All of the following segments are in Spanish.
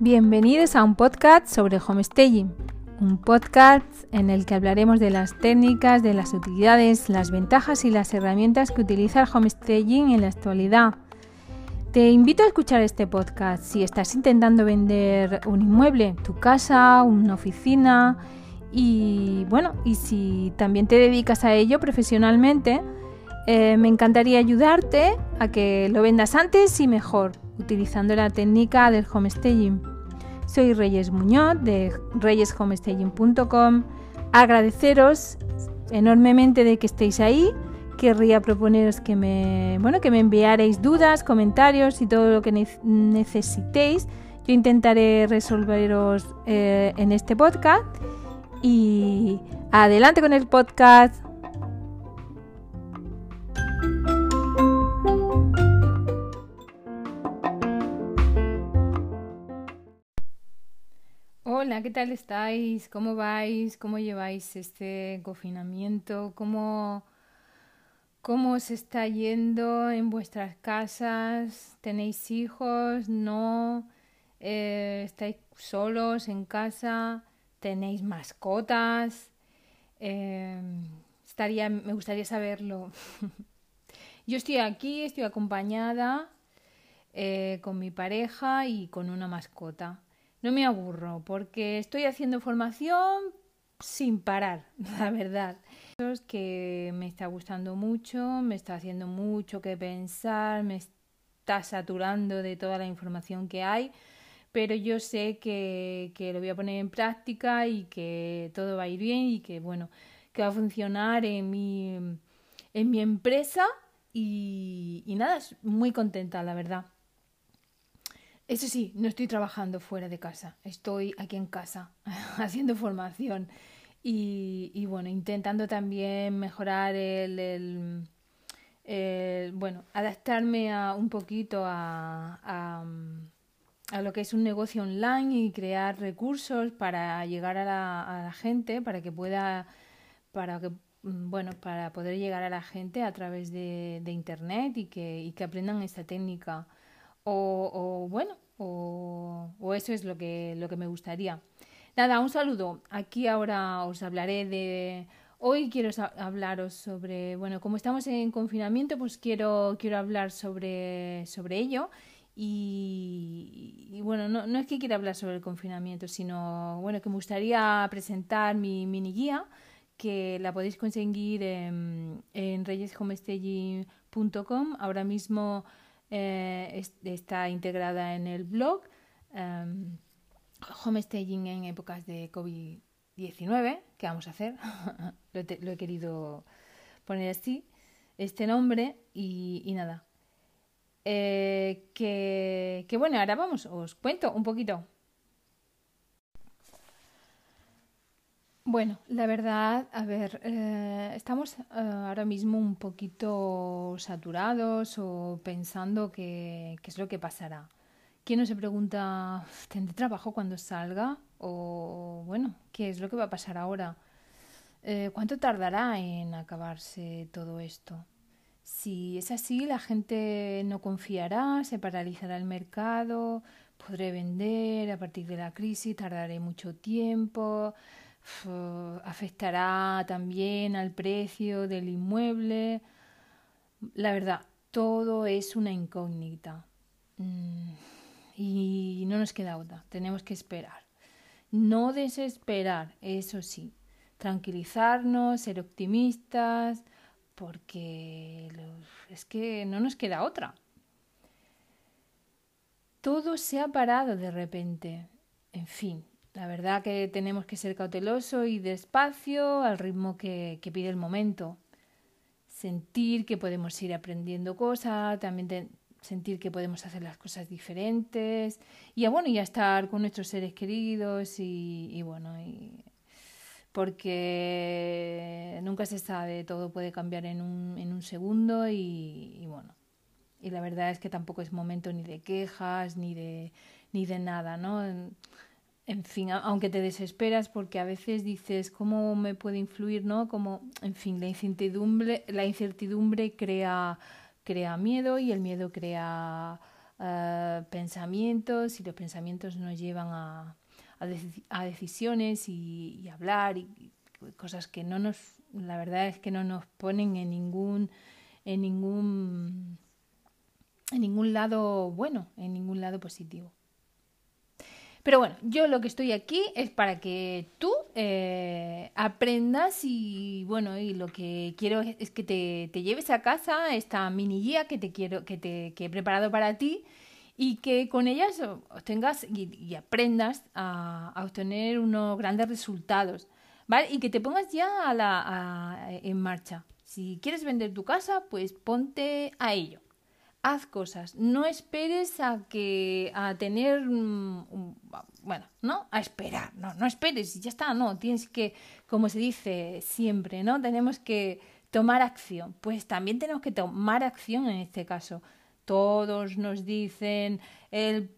Bienvenidos a un podcast sobre homestaging, un podcast en el que hablaremos de las técnicas, de las utilidades, las ventajas y las herramientas que utiliza el homestaging en la actualidad. Te invito a escuchar este podcast si estás intentando vender un inmueble, tu casa, una oficina y bueno, y si también te dedicas a ello profesionalmente, eh, me encantaría ayudarte a que lo vendas antes y mejor, utilizando la técnica del homestaging. Soy Reyes Muñoz de reyeshomestaging.com. Agradeceros enormemente de que estéis ahí. Querría proponeros que me, bueno, que me enviaréis dudas, comentarios y todo lo que necesitéis. Yo intentaré resolveros eh, en este podcast. Y adelante con el podcast. Hola, ¿qué tal estáis? ¿Cómo vais? ¿Cómo lleváis este confinamiento? ¿Cómo, cómo os está yendo en vuestras casas? ¿Tenéis hijos? ¿No? Eh, ¿Estáis solos en casa? ¿Tenéis mascotas? Eh, estaría, me gustaría saberlo. Yo estoy aquí, estoy acompañada eh, con mi pareja y con una mascota no me aburro porque estoy haciendo formación sin parar, la verdad. Es que me está gustando mucho, me está haciendo mucho que pensar, me está saturando de toda la información que hay, pero yo sé que, lo voy a poner en práctica y que todo va a ir bien y que bueno, que va a funcionar en mi, en mi empresa y, y nada, muy contenta, la verdad. Eso sí, no estoy trabajando fuera de casa, estoy aquí en casa haciendo formación y, bueno, intentando también mejorar el, bueno, adaptarme a, un poquito a, lo que es un negocio online y crear recursos para llegar a la, gente, para que pueda, para que bueno, para poder llegar a la gente a través de, internet y que, y que aprendan esta técnica. O, o bueno, o, o, eso es lo que, lo que me gustaría. Nada, un saludo. Aquí ahora os hablaré de... Hoy quiero hablaros sobre, bueno, como estamos en confinamiento, pues quiero, quiero hablar sobre, sobre ello. Y, bueno, no, no, es que quiera hablar sobre el confinamiento, sino bueno, que me gustaría presentar mi mini guía, que la podéis conseguir en, en reyeshomestaging.com. Ahora mismo eh, está integrada en el blog um, Homestaging en épocas de COVID-19. ¿Qué vamos a hacer? lo, he querido poner así, este nombre y, nada. Eh, que, bueno, ahora vamos, os cuento un poquito. Bueno, la verdad, a ver, eh, estamos eh, ahora mismo un poquito saturados o pensando que, qué es lo que pasará. ¿Quién no se pregunta, ¿tendré trabajo cuando salga? O bueno, ¿qué es lo que va a pasar ahora? Eh, ¿Cuánto tardará en acabarse todo esto? Si es así, la gente no confiará, se paralizará el mercado, podré vender a partir de la crisis, tardaré mucho tiempo afectará también al precio del inmueble. La verdad, todo es una incógnita. Mm, y no nos queda otra, tenemos que esperar. No desesperar, eso sí, tranquilizarnos, ser optimistas, porque es que no nos queda otra. Todo se ha parado de repente. En fin, la verdad que tenemos que ser cautelosos y despacio al ritmo que, pide el momento. Sentir que podemos ir aprendiendo cosas, también sentir que podemos hacer las cosas diferentes y ya bueno, ya estar con nuestros seres queridos y, bueno, y porque nunca se sabe, todo puede cambiar en un, en un segundo y, y bueno, y la verdad es que tampoco es momento ni de quejas ni de, ni de nada, ¿no? en fin, aunque te desesperas porque a veces dices, ¿cómo me puede influir, no? Como, en fin, la incertidumbre, la incertidumbre crea, crea miedo y el miedo crea eh, pensamientos y los pensamientos nos llevan a, a, decisiones y, hablar y cosas que no nos, la verdad es que no nos ponen en ningún, en ningún, en ningún lado bueno, en ningún lado positivo. Pero bueno, yo lo que estoy aquí es para que tú eh, aprendas y bueno, y lo que quiero es, que te, te, lleves a casa esta mini guía que te quiero, que te que he preparado para ti y que con ellas obtengas y, aprendas a, obtener unos grandes resultados, ¿vale? Y que te pongas ya a la, a, en marcha. Si quieres vender tu casa, pues ponte a ello haz cosas, no esperes a que a tener bueno, ¿no? A esperar, no, no esperes y ya está, no, tienes que, como se dice siempre, ¿no? Tenemos que tomar acción. Pues también tenemos que tomar acción en este caso. Todos nos dicen el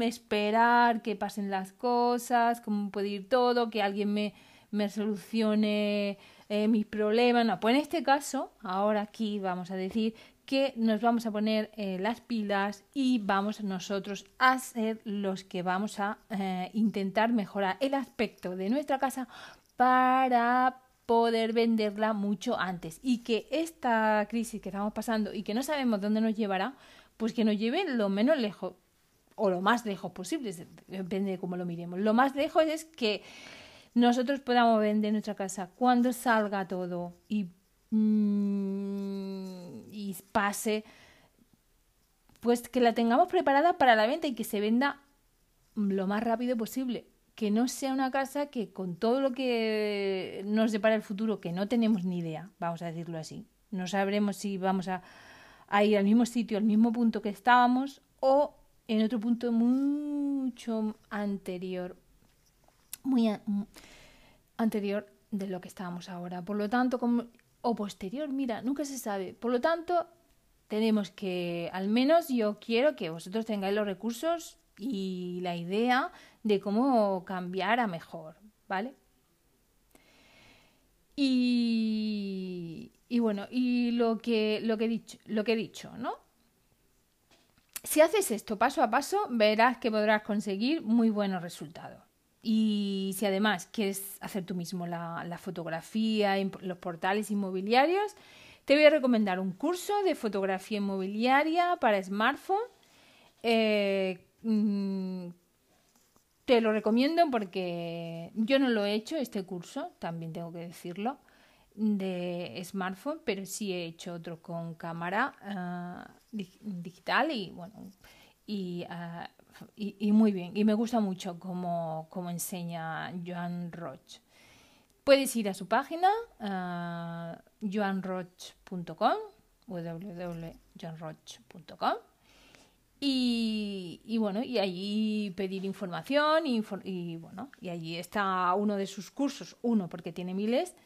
esperar que pasen las cosas, cómo puede ir todo, que alguien me, me solucione eh, mis problemas. No, pues en este caso, ahora aquí vamos a decir que nos vamos a poner eh, las pilas y vamos nosotros a ser los que vamos a eh, intentar mejorar el aspecto de nuestra casa para poder venderla mucho antes y que esta crisis que estamos pasando y que no sabemos dónde nos llevará, pues que nos lleve lo menos lejos o lo más lejos posible, depende de cómo lo miremos. Lo más lejos es que nosotros podamos vender nuestra casa cuando salga todo y Mm, y pase, pues que la tengamos preparada para la venta y que se venda lo más rápido posible. Que no sea una casa que con todo lo que nos depara el futuro, que no tenemos ni idea, vamos a decirlo así. No sabremos si vamos a, a ir al mismo sitio, al mismo punto que estábamos o en otro punto mucho anterior, muy anterior de lo que estábamos ahora. Por lo tanto, como o posterior, mira, nunca se sabe. Por lo tanto, tenemos que, al menos yo quiero que vosotros tengáis los recursos y la idea de cómo cambiar a mejor, ¿vale? Y, bueno, y lo que, lo, que he dicho, lo que he dicho, ¿no? Si haces esto paso a paso, verás que podrás conseguir muy buenos resultados. Y si además quieres hacer tú mismo la, la fotografía en los portales inmobiliarios, te voy a recomendar un curso de fotografía inmobiliaria para smartphone. Eh, mm, te lo recomiendo porque yo no lo he hecho, este curso, también tengo que decirlo, de smartphone, pero sí he hecho otro con cámara uh, digital y bueno, y uh, y, muy bien. Y me gusta mucho cómo, enseña Joan Roch. Puedes ir a su página, uh, joanroch.com, www.joanroch.com. Y, bueno, y allí pedir información y, bueno, y allí está uno de sus cursos, uno porque tiene miles,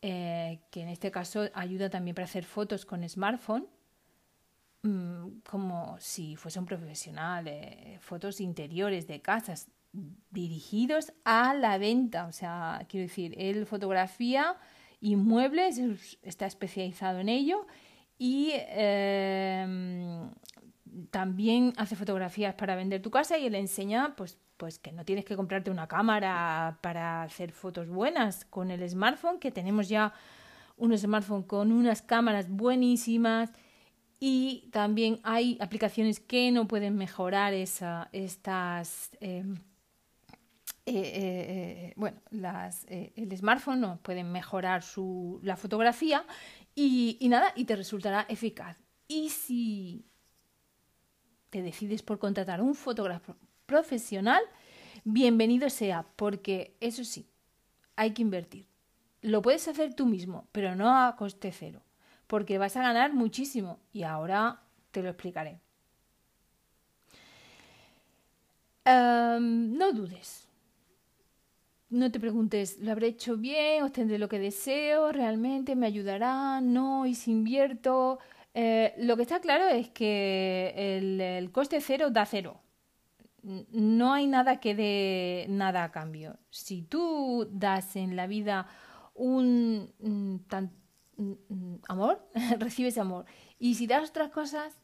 eh, que en este caso ayuda también para hacer fotos con smartphone Mm, como si fuese un profesional, eh, fotos interiores de casas dirigidos a la venta. O sea, quiero decir, él fotografía inmuebles, está especializado en ello y em, también hace fotografías para vender tu casa y él enseña pues, pues que no tienes que comprarte una cámara para hacer fotos buenas con el smartphone, que tenemos ya un smartphone con unas cámaras buenísimas y también hay aplicaciones que no pueden mejorar esa, estas... Em, eh, eh, eh, bueno, las, el smartphone no pueden mejorar su, la fotografía y, y nada, y te resultará eficaz. Y si te decides por contratar un fotógrafo profesional, bienvenido sea, porque eso sí, hay que invertir. Lo puedes hacer tú mismo, pero no a coste cero porque vas a ganar muchísimo y ahora te lo explicaré. Em, no dudes. No te preguntes, ¿lo habré hecho bien? ¿Obtendré lo que deseo? ¿Realmente me ayudará? ¿No? ¿Y si invierto? Eh, lo que está claro es que el, coste cero da cero. no hay nada que dé nada a cambio. Si tú das en la vida un amor, recibes amor. Y si das otras cosas,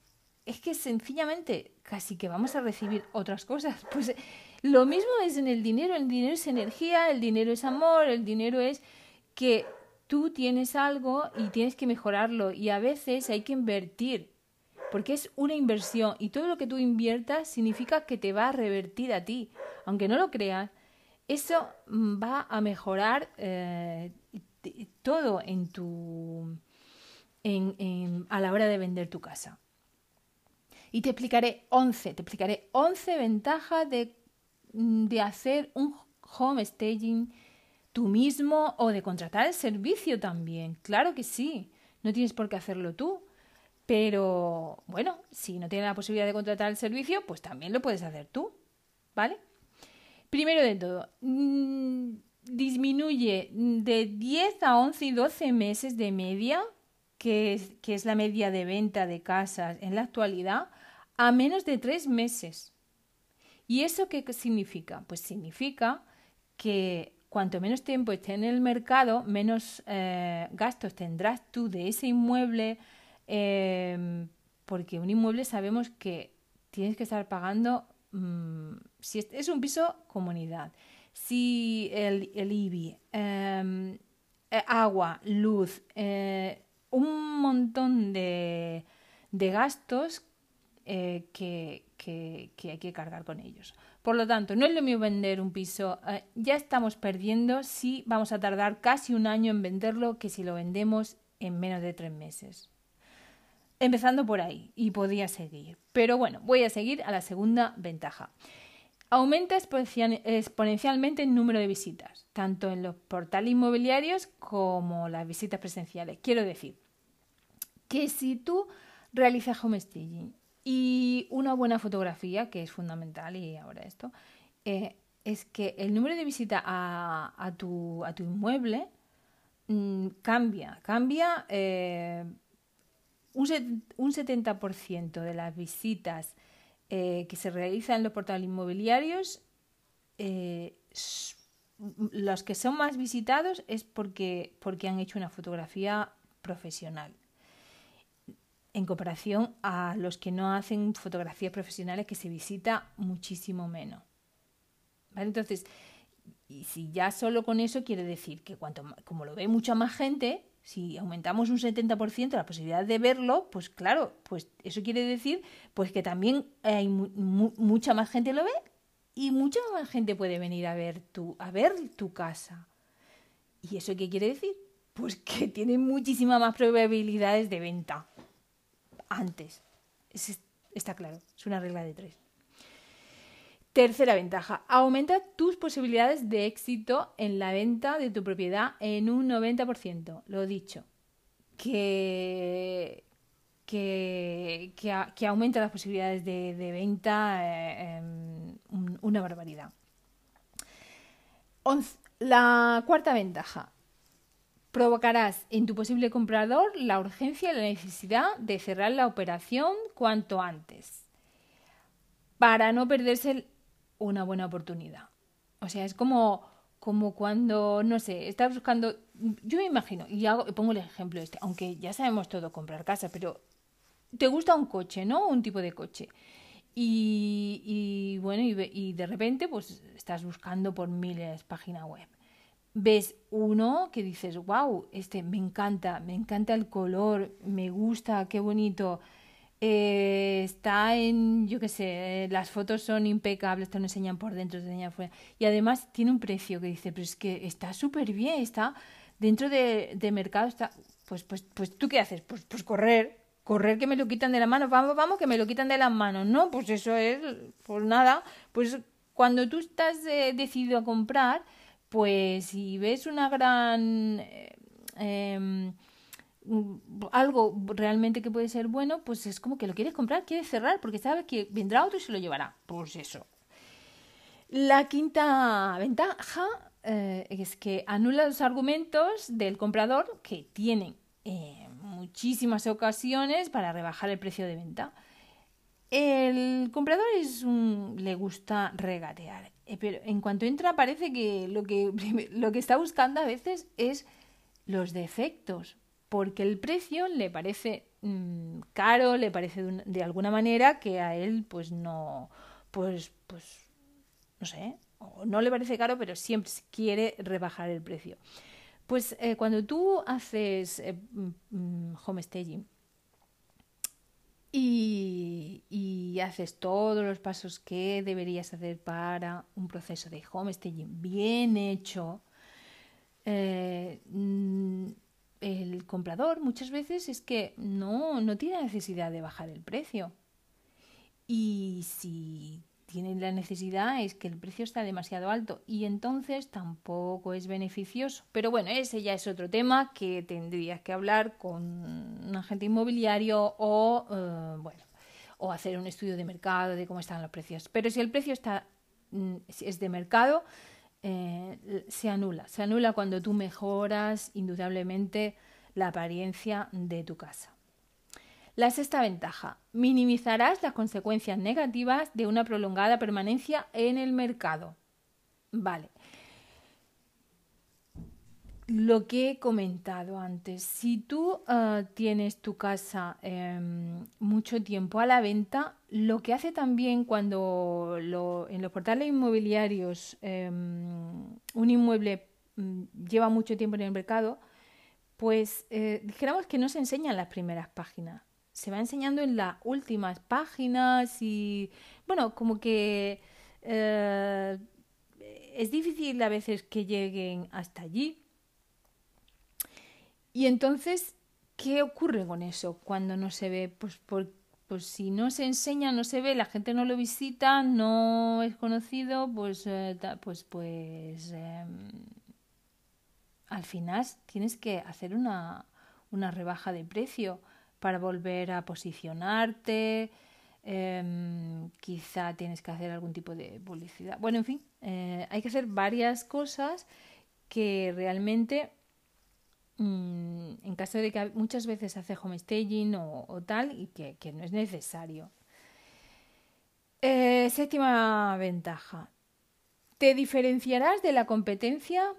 es que sencillamente casi que vamos a recibir otras cosas. Pues lo mismo es en el dinero. El dinero es energía, el dinero es amor, el dinero es que tú tienes algo y tienes que mejorarlo. Y a veces hay que invertir porque es una inversión y todo lo que tú inviertas significa que te va a revertir a ti. Aunque no lo creas, eso mm, va a mejorar eh, todo en tu, en, a la hora de vender tu casa. Y te explicaré 11, te explicaré 11 ventajas de, mm, de hacer un home staging tú mismo o de contratar el servicio también. Claro que sí, no tienes por qué hacerlo tú. Pero bueno, si no tienes la posibilidad de contratar el servicio, pues también lo puedes hacer tú, ¿vale? Primero de todo, mm, disminuye de 10 a 11 y 12 meses de media, que es, que es la media de venta de casas en la actualidad, a menos de 3 meses. ¿Y eso qué significa? Pues significa que cuanto menos tiempo esté en el mercado, menos eh, gastos tendrás tú de ese inmueble, Em, porque un inmueble sabemos que tienes que estar pagando, mm, si es, un piso, comunidad. Si el, el IBI, em, eh, agua, luz, eh, un montón de, de gastos eh, que, que, hay que cargar con ellos. Por lo tanto, no es lo mismo vender un piso, ya estamos perdiendo si vamos a tardar casi un año en venderlo que si lo vendemos en menos de tres meses. Empezando por ahí, y podía seguir. Pero bueno, voy a seguir a la segunda ventaja. Aumenta exponencialmente el número de visitas, tanto en los portales inmobiliarios como las visitas presenciales. Quiero decir que si tú realizas home staging y una buena fotografía, que es fundamental, y ahora esto, eh, es que el número de visitas a, tu, inmueble mm, cambia, cambia eh, un, 70% de las visitas eh, que se realizan en los portales inmobiliarios, eh, los que son más visitados es porque, porque han hecho una fotografía profesional en comparación a los que no hacen fotografías profesionales que se visita muchísimo menos. Entonces, y si ya solo con eso quiere decir que cuanto como lo ve mucha más gente, si aumentamos un 70% la posibilidad de verlo, pues claro, pues eso quiere decir pues que también hay mucha más gente lo ve y mucha más gente puede venir a ver tu, a ver tu casa. ¿Y eso qué quiere decir? Pues que tiene muchísimas más probabilidades de venta antes. está claro, es una regla de tres. Tercera ventaja, aumenta tus posibilidades de éxito en la venta de tu propiedad en un 90%. Lo dicho, que, que, que, aumenta las posibilidades de, venta eh, una barbaridad. la cuarta ventaja, provocarás en tu posible comprador la urgencia y la necesidad de cerrar la operación cuanto antes para no perderse una buena oportunidad. O sea, es como, como cuando, no sé, estás buscando, yo me imagino, y hago, pongo el ejemplo este, aunque ya sabemos todo comprar casa, pero te gusta un coche, ¿no? Un tipo de coche. Y, y bueno, y, y, de repente pues estás buscando por miles página web. Ves uno que dices, wow, este me encanta, me encanta el color, me gusta, qué bonito eh, está en, yo qué sé, las fotos son impecables, te lo enseñan por dentro, te enseñan fuera. Y además tiene un precio que dice, pero es que está súper bien, está dentro de, mercado, está, pues, pues, pues tú qué haces, pues, pues correr, correr que me lo quitan de la mano, vamos, vamos, que me lo quitan de las manos. No, pues eso es, pues nada, pues cuando tú estás eh, decidido a comprar, pues si ves una gran... Eh, em, Mm, algo realmente que puede ser bueno, pues es como que lo quieres comprar, quieres cerrar, porque sabe que vendrá otro y se lo llevará. Pues eso. La quinta ventaja eh, es que anula los argumentos del comprador que tienen eh, muchísimas ocasiones para rebajar el precio de venta. El comprador es un, le gusta regatear, eh, pero en cuanto entra parece que lo que, lo que está buscando a veces es los defectos, porque el precio le parece mm, caro, le parece de, alguna manera que a él pues no, pues, pues, no sé, no le parece caro, pero siempre quiere rebajar el precio. Pues eh, cuando tú haces eh, mm, home staging y, haces todos los pasos que deberías hacer para un proceso de home staging bien hecho, eh, mm, el comprador muchas veces es que no, no tiene necesidad de bajar el precio. Y si tienen la necesidad es que el precio está demasiado alto y entonces tampoco es beneficioso. Pero bueno, ese ya es otro tema que tendrías que hablar con un agente inmobiliario o, eh, bueno, o hacer un estudio de mercado de cómo están los precios. Pero si el precio está mm, es de mercado, eh, se anula. Se anula cuando tú mejoras indudablemente la apariencia de tu casa. La sexta ventaja, minimizarás las consecuencias negativas de una prolongada permanencia en el mercado. Vale. Lo que he comentado antes, si tú eh, tienes tu casa em, mucho tiempo a la venta, lo que hace también cuando en los portales inmobiliarios em, un inmueble mm, lleva mucho tiempo en el mercado, pues eh, dijéramos que no se enseñan las primeras páginas se va enseñando en las últimas páginas y bueno, como que eh, es difícil a veces que lleguen hasta allí. Y entonces, ¿qué ocurre con eso cuando no se ve? Pues, pues si no se enseña, no se ve, la gente no lo visita, no es conocido, pues, eh, pues, pues em, al final tienes que hacer una, una rebaja de precio para volver a posicionarte. Em, quizá tienes que hacer algún tipo de publicidad. Bueno, en fin, eh, hay que hacer varias cosas que realmente, mm, en caso de que muchas veces hace homestaging o, o tal, y que, no es necesario. Eh, séptima ventaja. Te diferenciarás de la competencia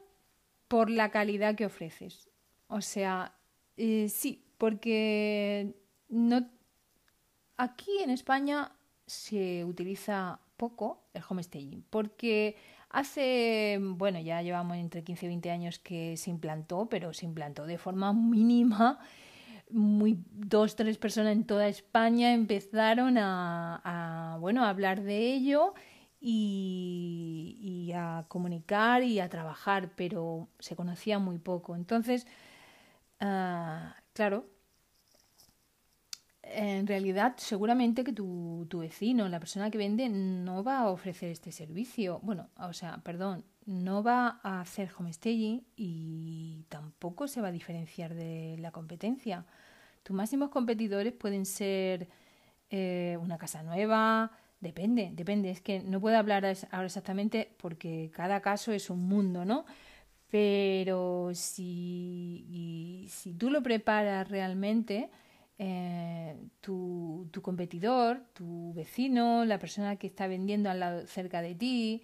por la calidad que ofreces. O sea, eh, sí, porque no aquí en España se utiliza poco el homestaging, porque hace, bueno, ya llevamos entre 15 y 20 años que se implantó, pero se implantó de forma mínima. Muy, dos, tres personas en toda España empezaron a, bueno, a hablar de ello y, a comunicar y a trabajar, pero se conocía muy poco. Entonces, ah, claro, en realidad seguramente que tu, tu, vecino, la persona que vende, no va a ofrecer este servicio. Bueno, o sea, perdón, no va a hacer homestaging y tampoco se va a diferenciar de la competencia. Tus máximos competidores pueden ser eh, una casa nueva, depende, depende. Es que no puedo hablar ahora exactamente porque cada caso es un mundo, ¿no? Pero si, si tú lo preparas realmente, eh, tu, competidor, tu vecino, la persona que está vendiendo al lado cerca de ti,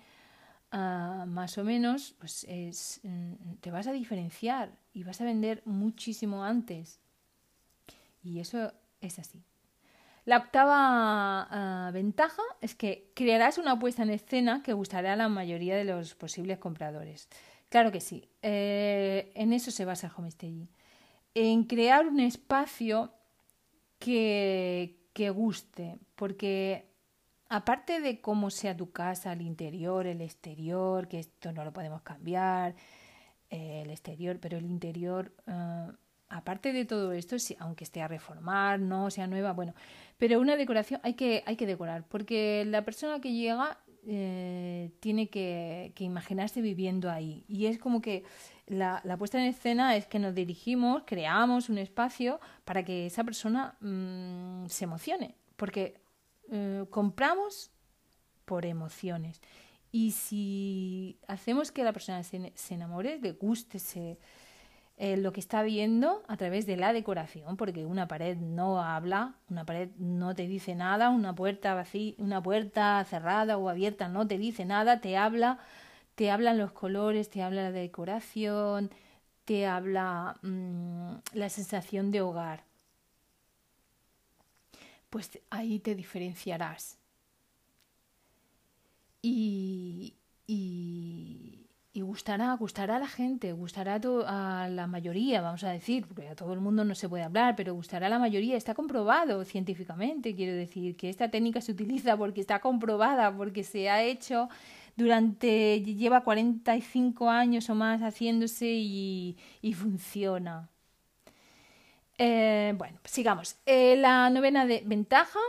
ah, más o menos, pues es, mm, te vas a diferenciar y vas a vender muchísimo antes. Y eso es así. La octava ah, ventaja es que crearás una puesta en escena que gustará a la mayoría de los posibles compradores. Claro que sí, eh, en eso se basa el homestaging. En crear un espacio que, que guste, porque aparte de cómo sea tu casa, el interior, el exterior, que esto no lo podemos cambiar, eh, el exterior, pero el interior, uh, aparte de todo esto, si, aunque esté a reformar, no sea nueva, bueno, pero una decoración hay que, hay que decorar, porque la persona que llega eh, tiene que, que, imaginarse viviendo ahí. Y es como que la, la, puesta en escena es que nos dirigimos, creamos un espacio para que esa persona mmm, se emocione. Porque eh, compramos por emociones. Y si hacemos que la persona se, se enamore, le guste, se, eh, lo que está viendo a través de la decoración, porque una pared no habla, una pared no te dice nada, una puerta vacía, una puerta cerrada o abierta no te dice nada, te habla, te hablan los colores, te habla la decoración, te habla mm, la sensación de hogar. Pues ahí te diferenciarás. Y, y, gustará, gustará a la gente, gustará a, la mayoría, vamos a decir, porque a todo el mundo no se puede hablar, pero gustará a la mayoría, está comprobado científicamente, quiero decir, que esta técnica se utiliza porque está comprobada, porque se ha hecho durante, lleva 45 años o más haciéndose y, funciona. Eh, bueno, sigamos. Eh, la novena de ventaja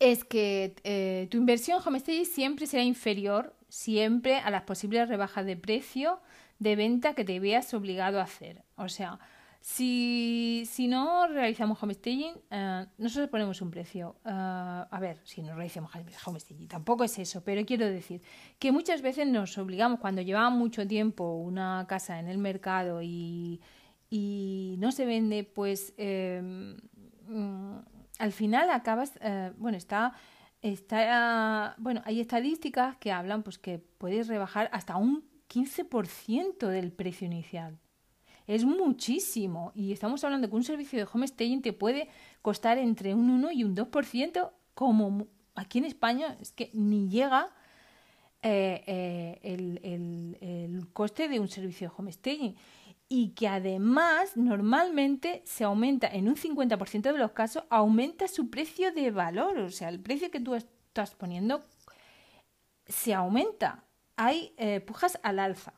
es que eh, tu inversión home siempre será inferior siempre a las posibles rebajas de precio de venta que te veas obligado a hacer. O sea, si, si no realizamos homestaging, uh, nosotros ponemos un precio. Eh, a ver, si no realizamos homestaging, tampoco es eso, pero quiero decir que muchas veces nos obligamos, cuando llevamos mucho tiempo una casa en el mercado y, y no se vende, pues eh, al final acabas, bueno, está Está, bueno, hay estadísticas que hablan pues que puedes rebajar hasta un 15% del precio inicial. Es muchísimo. Y estamos hablando que un servicio de home staging te puede costar entre un 1 y un 2%, como aquí en España es que ni llega eh, eh, el, el, coste de un servicio de home staging. Y que además normalmente se aumenta en un 50% de los casos, aumenta su precio de valor. O sea, el precio que tú estás poniendo se aumenta. Hay eh, pujas al alza.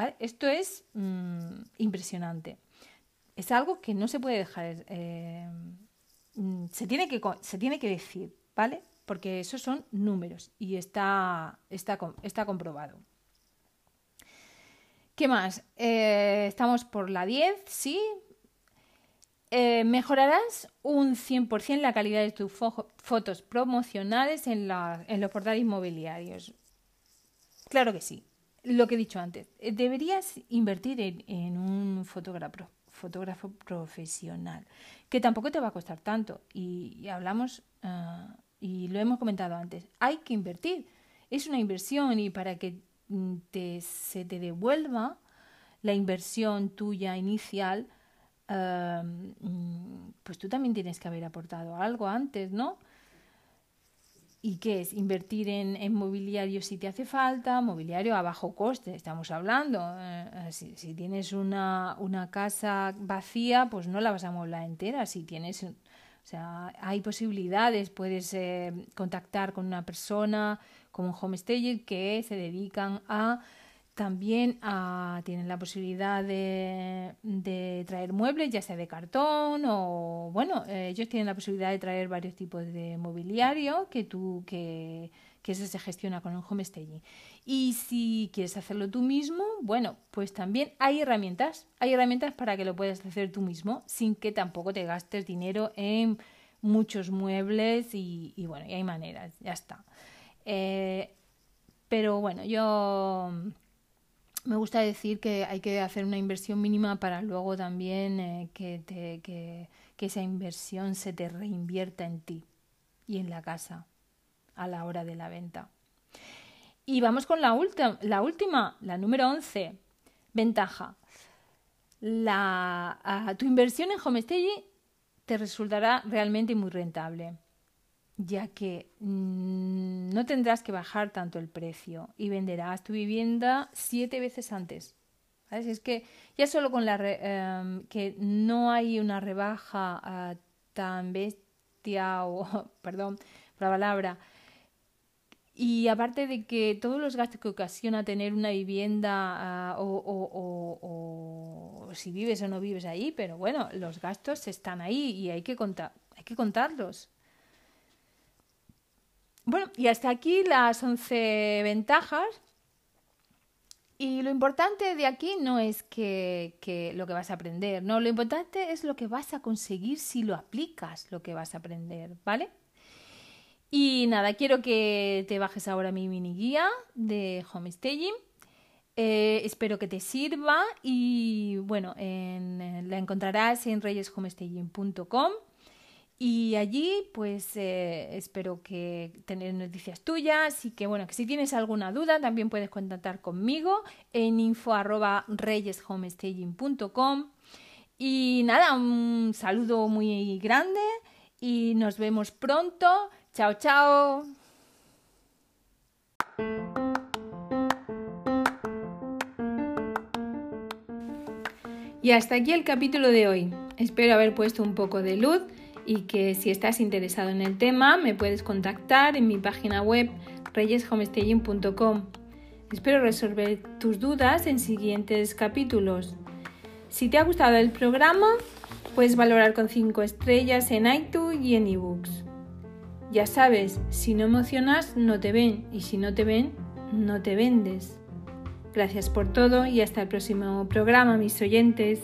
¿Vale? Esto es mm, impresionante. Es algo que no se puede dejar. Eh, mm, se, tiene que, se tiene que decir, ¿vale? Porque esos son números y está, está, está comprobado. ¿Qué más? Eh, estamos por la 10, sí. Eh, mejorarás un 100% la calidad de tus fotos promocionales en, los portales inmobiliarios. Claro que sí. Lo que he dicho antes. Eh, deberías invertir en, un fotógrafo, fotógrafo profesional, que tampoco te va a costar tanto. Y, hablamos, ah, y lo hemos comentado antes, hay que invertir. Es una inversión y para que Mm, te, se te devuelva la inversión tuya inicial, mm, pues tú también tienes que haber aportado algo antes, ¿no? ¿Y qué es? Invertir en, mobiliario si te hace falta, mobiliario a bajo coste, estamos hablando. Eh, eh, si, tienes una, una, casa vacía, pues no la vas a mover entera. Si tienes, o sea, hay posibilidades, puedes eh, contactar con una persona como un homestayer que se dedican a también a, tienen la posibilidad de, de, traer muebles, ya sea de cartón o, bueno, eh, ellos tienen la posibilidad de traer varios tipos de mobiliario que tú, que, que eso se gestiona con un homestaging. Y si quieres hacerlo tú mismo, bueno, pues también hay herramientas, hay herramientas para que lo puedas hacer tú mismo sin que tampoco te gastes dinero en muchos muebles y, y bueno, y hay maneras, ya está. Eh, pero bueno, yo me gusta decir que hay que hacer una inversión mínima para luego también eh, que, esa inversión se te reinvierta en ti y en la casa a la hora de la venta. Y vamos con la, la última, la número 11. Ventaja. La, tu inversión en homestaging te resultará realmente muy rentable ya que mm, no tendrás que bajar tanto el precio y venderás tu vivienda siete veces antes. Es que ya solo con la em, que no hay una rebaja ah, tan bestia o, perdón por la palabra, y aparte de que todos los gastos que ocasiona tener una vivienda ah, o, o, o, si vives o no vives ahí, pero bueno, los gastos están ahí y hay que, contar, hay que contarlos. Bueno, y hasta aquí las 11 ventajas. Y lo importante de aquí no es que, lo que vas a aprender, no, lo importante es lo que vas a conseguir si lo aplicas, lo que vas a aprender, ¿vale? Y nada, quiero que te bajes ahora mi mini guía de homestaging. Eh, espero que te sirva y bueno, la encontrarás en reyeshomestaging.com y allí pues eh, espero que tener noticias tuyas y que bueno, que si tienes alguna duda también puedes contactar conmigo en info arroba reyeshomestaging.com y nada, un saludo muy grande y nos vemos pronto. Chao, chao. Y hasta aquí el capítulo de hoy. Espero haber puesto un poco de luz y que si estás interesado en el tema me puedes contactar en mi página web reyeshomestaging.com. Espero resolver tus dudas en siguientes capítulos. Si te ha gustado el programa, puedes valorar con 5 estrellas en iTunes y en ebooks. Ya sabes, si no emocionas, no te ven y si no te ven, no te vendes. Gracias por todo y hasta el próximo programa, mis oyentes.